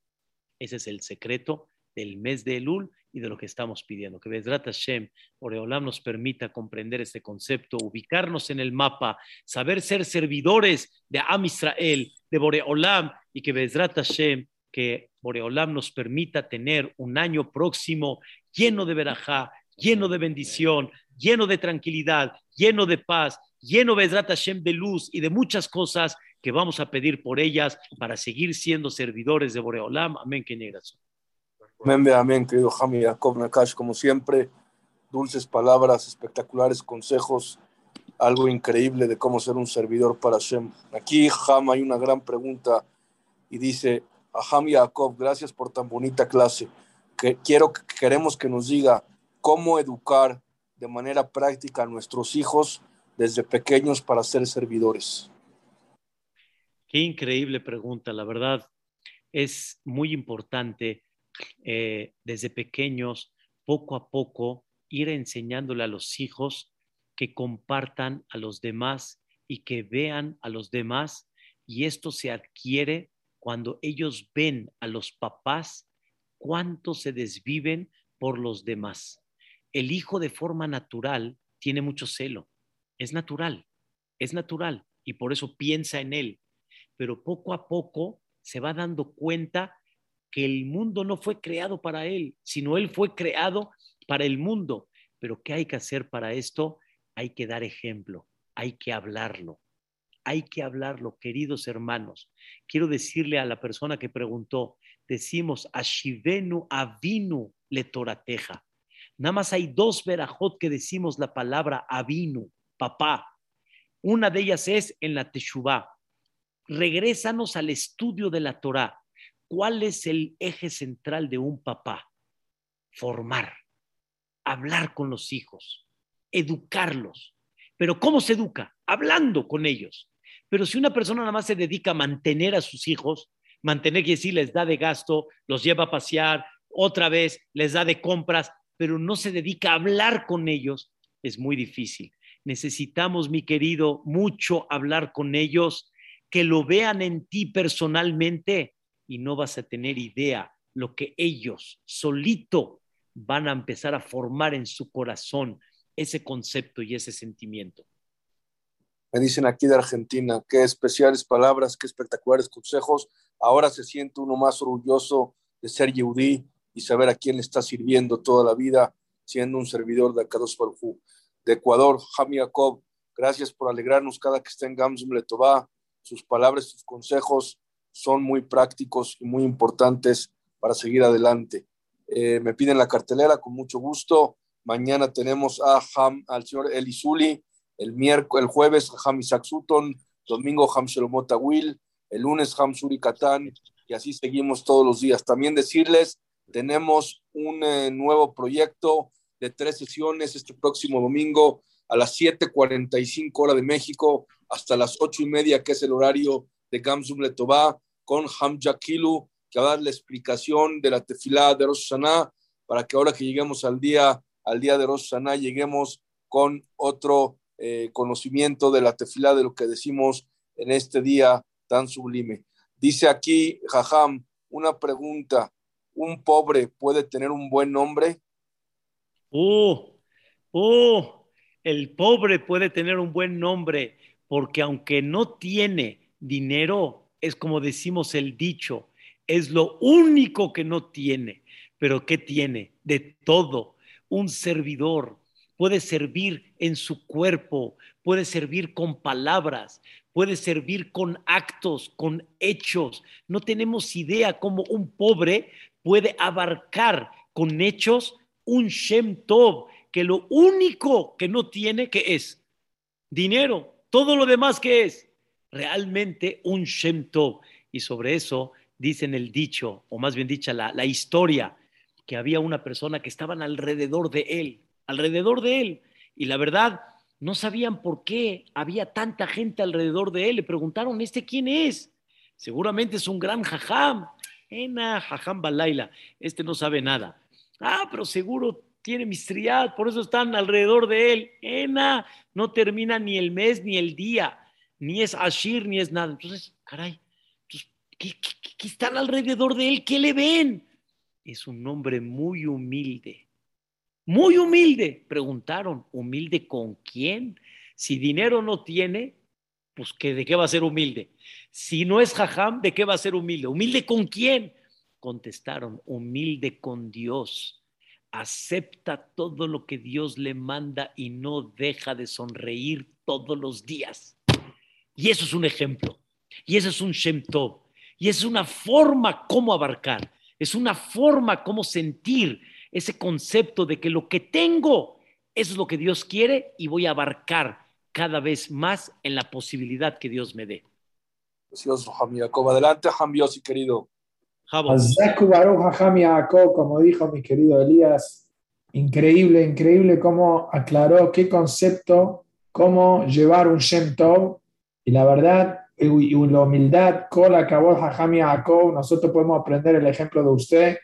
Ese es el secreto del mes de Elul y de lo que estamos pidiendo. Que Bezrat Hashem, Oreolam, nos permita comprender este concepto, ubicarnos en el mapa, saber ser servidores de Am Israel, de Boreolam, y que Bezrat Hashem, que Boreolam nos permita tener un año próximo lleno de verajá, lleno de bendición, lleno de tranquilidad, lleno de paz, lleno de luz y de muchas cosas que vamos a pedir por ellas para seguir siendo servidores de Boreolam. Amén, que Amén, amén, querido Jami Jacob Nakash, como siempre, dulces palabras, espectaculares consejos, algo increíble de cómo ser un servidor para Hashem. Aquí, Ham, hay una gran pregunta y dice, a Ham Jacob, gracias por tan bonita clase. Que quiero, queremos que nos diga cómo educar de manera práctica a nuestros hijos desde pequeños para ser servidores? Qué increíble pregunta, la verdad. Es muy importante eh, desde pequeños, poco a poco, ir enseñándole a los hijos que compartan a los demás y que vean a los demás. Y esto se adquiere cuando ellos ven a los papás cuánto se desviven por los demás. El hijo de forma natural tiene mucho celo es natural, es natural y por eso piensa en él. Pero poco a poco se va dando cuenta que el mundo no fue creado para él, sino él fue creado para el mundo. Pero ¿qué hay que hacer para esto? Hay que dar ejemplo, hay que hablarlo, hay que hablarlo, queridos hermanos. Quiero decirle a la persona que preguntó, decimos, Ashivenu Avinu le Torateja. Nada más hay dos verajot que decimos la palabra Avinu papá. Una de ellas es en la Teshuvah. Regrésanos al estudio de la Torah. ¿Cuál es el eje central de un papá? Formar, hablar con los hijos, educarlos. Pero ¿cómo se educa? Hablando con ellos. Pero si una persona nada más se dedica a mantener a sus hijos, mantener que decir les da de gasto, los lleva a pasear, otra vez les da de compras, pero no se dedica a hablar con ellos, es muy difícil. Necesitamos, mi querido, mucho hablar con ellos, que lo vean en ti personalmente y no vas a tener idea lo que ellos solito van a empezar a formar en su corazón ese concepto y ese sentimiento. Me dicen aquí de Argentina, qué especiales palabras, qué espectaculares consejos. Ahora se siente uno más orgulloso de ser yudí y saber a quién le está sirviendo toda la vida, siendo un servidor de Akadosh Baruj de Ecuador, Jami Jacob. Gracias por alegrarnos cada que esté en Gamsum Letová. Sus palabras, sus consejos son muy prácticos y muy importantes para seguir adelante. Eh, me piden la cartelera con mucho gusto. Mañana tenemos a Ham, al señor Elisuli, el, el jueves Ham Isaac Sutton, domingo Ham Shelomot Will, el lunes Ham Suri Katan, y así seguimos todos los días. También decirles, tenemos un eh, nuevo proyecto de tres sesiones este próximo domingo a las 7:45 hora de México hasta las ocho y media, que es el horario de Gamsum Letová, con Hamja Kilu, que va a dar la explicación de la tefilá de Rosh para que ahora que lleguemos al día, al día de Rosh lleguemos con otro eh, conocimiento de la tefilá, de lo que decimos en este día tan sublime. Dice aquí, Jajam, una pregunta. ¿Un pobre puede tener un buen nombre? Oh, oh, el pobre puede tener un buen nombre porque aunque no tiene dinero, es como decimos el dicho, es lo único que no tiene. Pero ¿qué tiene? De todo. Un servidor puede servir en su cuerpo, puede servir con palabras, puede servir con actos, con hechos. No tenemos idea cómo un pobre puede abarcar con hechos un Shem Tov, que lo único que no tiene que es dinero, todo lo demás que es realmente un Shem Tov. Y sobre eso dicen el dicho, o más bien dicha la, la historia, que había una persona que estaban alrededor de él, alrededor de él, y la verdad no sabían por qué había tanta gente alrededor de él. Le preguntaron, ¿este quién es? Seguramente es un gran jajam. Ena, jajam balaila. Este no sabe nada. Ah, pero seguro tiene mistriad, por eso están alrededor de él. Ena, no termina ni el mes ni el día, ni es Ashir ni es nada. Entonces, caray, ¿qué, están alrededor de él? ¿Qué le ven? Es un hombre muy humilde, muy humilde. Preguntaron, ¿humilde con quién? Si dinero no tiene, pues ¿de qué va a ser humilde? Si no es jajam, ¿de qué va a ser humilde? ¿Humilde con quién? contestaron, humilde con Dios, acepta todo lo que Dios le manda y no deja de sonreír todos los días. Y eso es un ejemplo, y eso es un Shem Tov, y es una forma como abarcar, es una forma como sentir ese concepto de que lo que tengo, es lo que Dios quiere y voy a abarcar cada vez más en la posibilidad que Dios me dé. Precioso, Adelante, Hamiosi, querido. Como dijo mi querido Elías, increíble, increíble cómo aclaró qué concepto, cómo llevar un Shem Tov, y la verdad, y la humildad, Kola Kabot nosotros podemos aprender el ejemplo de usted,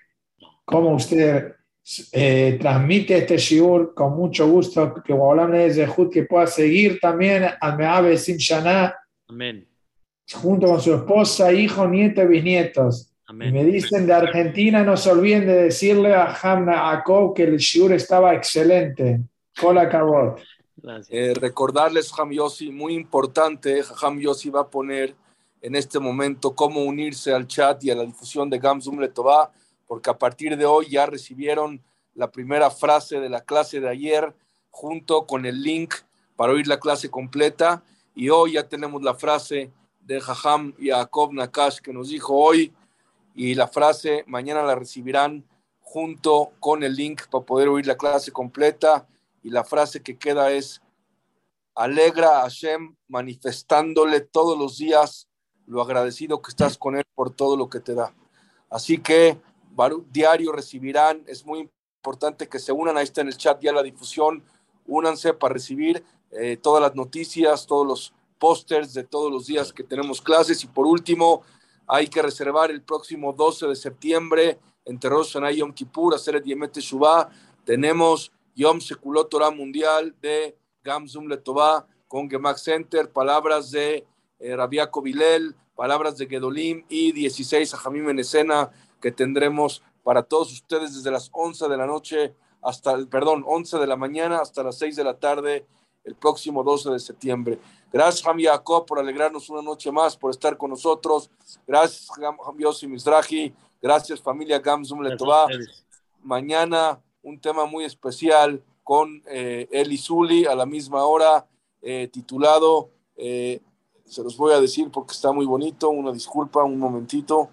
cómo usted eh, transmite este shiur con mucho gusto, que que pueda seguir también al Meave Sim Shana, Amén. junto con su esposa, hijo, nieto y bisnietos. Me dicen de Argentina, no se olviden de decirle a Hamna Akov que el shiur estaba excelente. Hola, Cabot. Eh, recordarles, Ham Yossi, muy importante, Ham Yossi va a poner en este momento cómo unirse al chat y a la difusión de Gamsum Letová, porque a partir de hoy ya recibieron la primera frase de la clase de ayer junto con el link para oír la clase completa. Y hoy ya tenemos la frase de Jajam Yaakov Nakash que nos dijo hoy y la frase mañana la recibirán junto con el link para poder oír la clase completa y la frase que queda es alegra a Hashem manifestándole todos los días lo agradecido que estás con él por todo lo que te da. Así que diario recibirán, es muy importante que se unan, ahí está en el chat ya la difusión, únanse para recibir eh, todas las noticias, todos los pósters de todos los días que tenemos clases. Y por último hay que reservar el próximo 12 de septiembre entre Rosh y Yom Kippur, hacer Yemet Shubá, tenemos Yom Sekulot Torah Mundial de Gamzum Letová con Gemak Center, palabras de eh, Rabiaco Vilel, palabras de Gedolim y 16 a Jamim en escena que tendremos para todos ustedes desde las 11 de la noche hasta, el, perdón, 11 de la mañana hasta las 6 de la tarde el próximo 12 de septiembre. Gracias, Ham Jacob, por alegrarnos una noche más, por estar con nosotros. Gracias, Ham Yossi Mizrahi. Gracias, familia Gamzum Letová. Mañana un tema muy especial con eh, Eli Zuli a la misma hora, eh, titulado, eh, se los voy a decir porque está muy bonito, una disculpa, un momentito.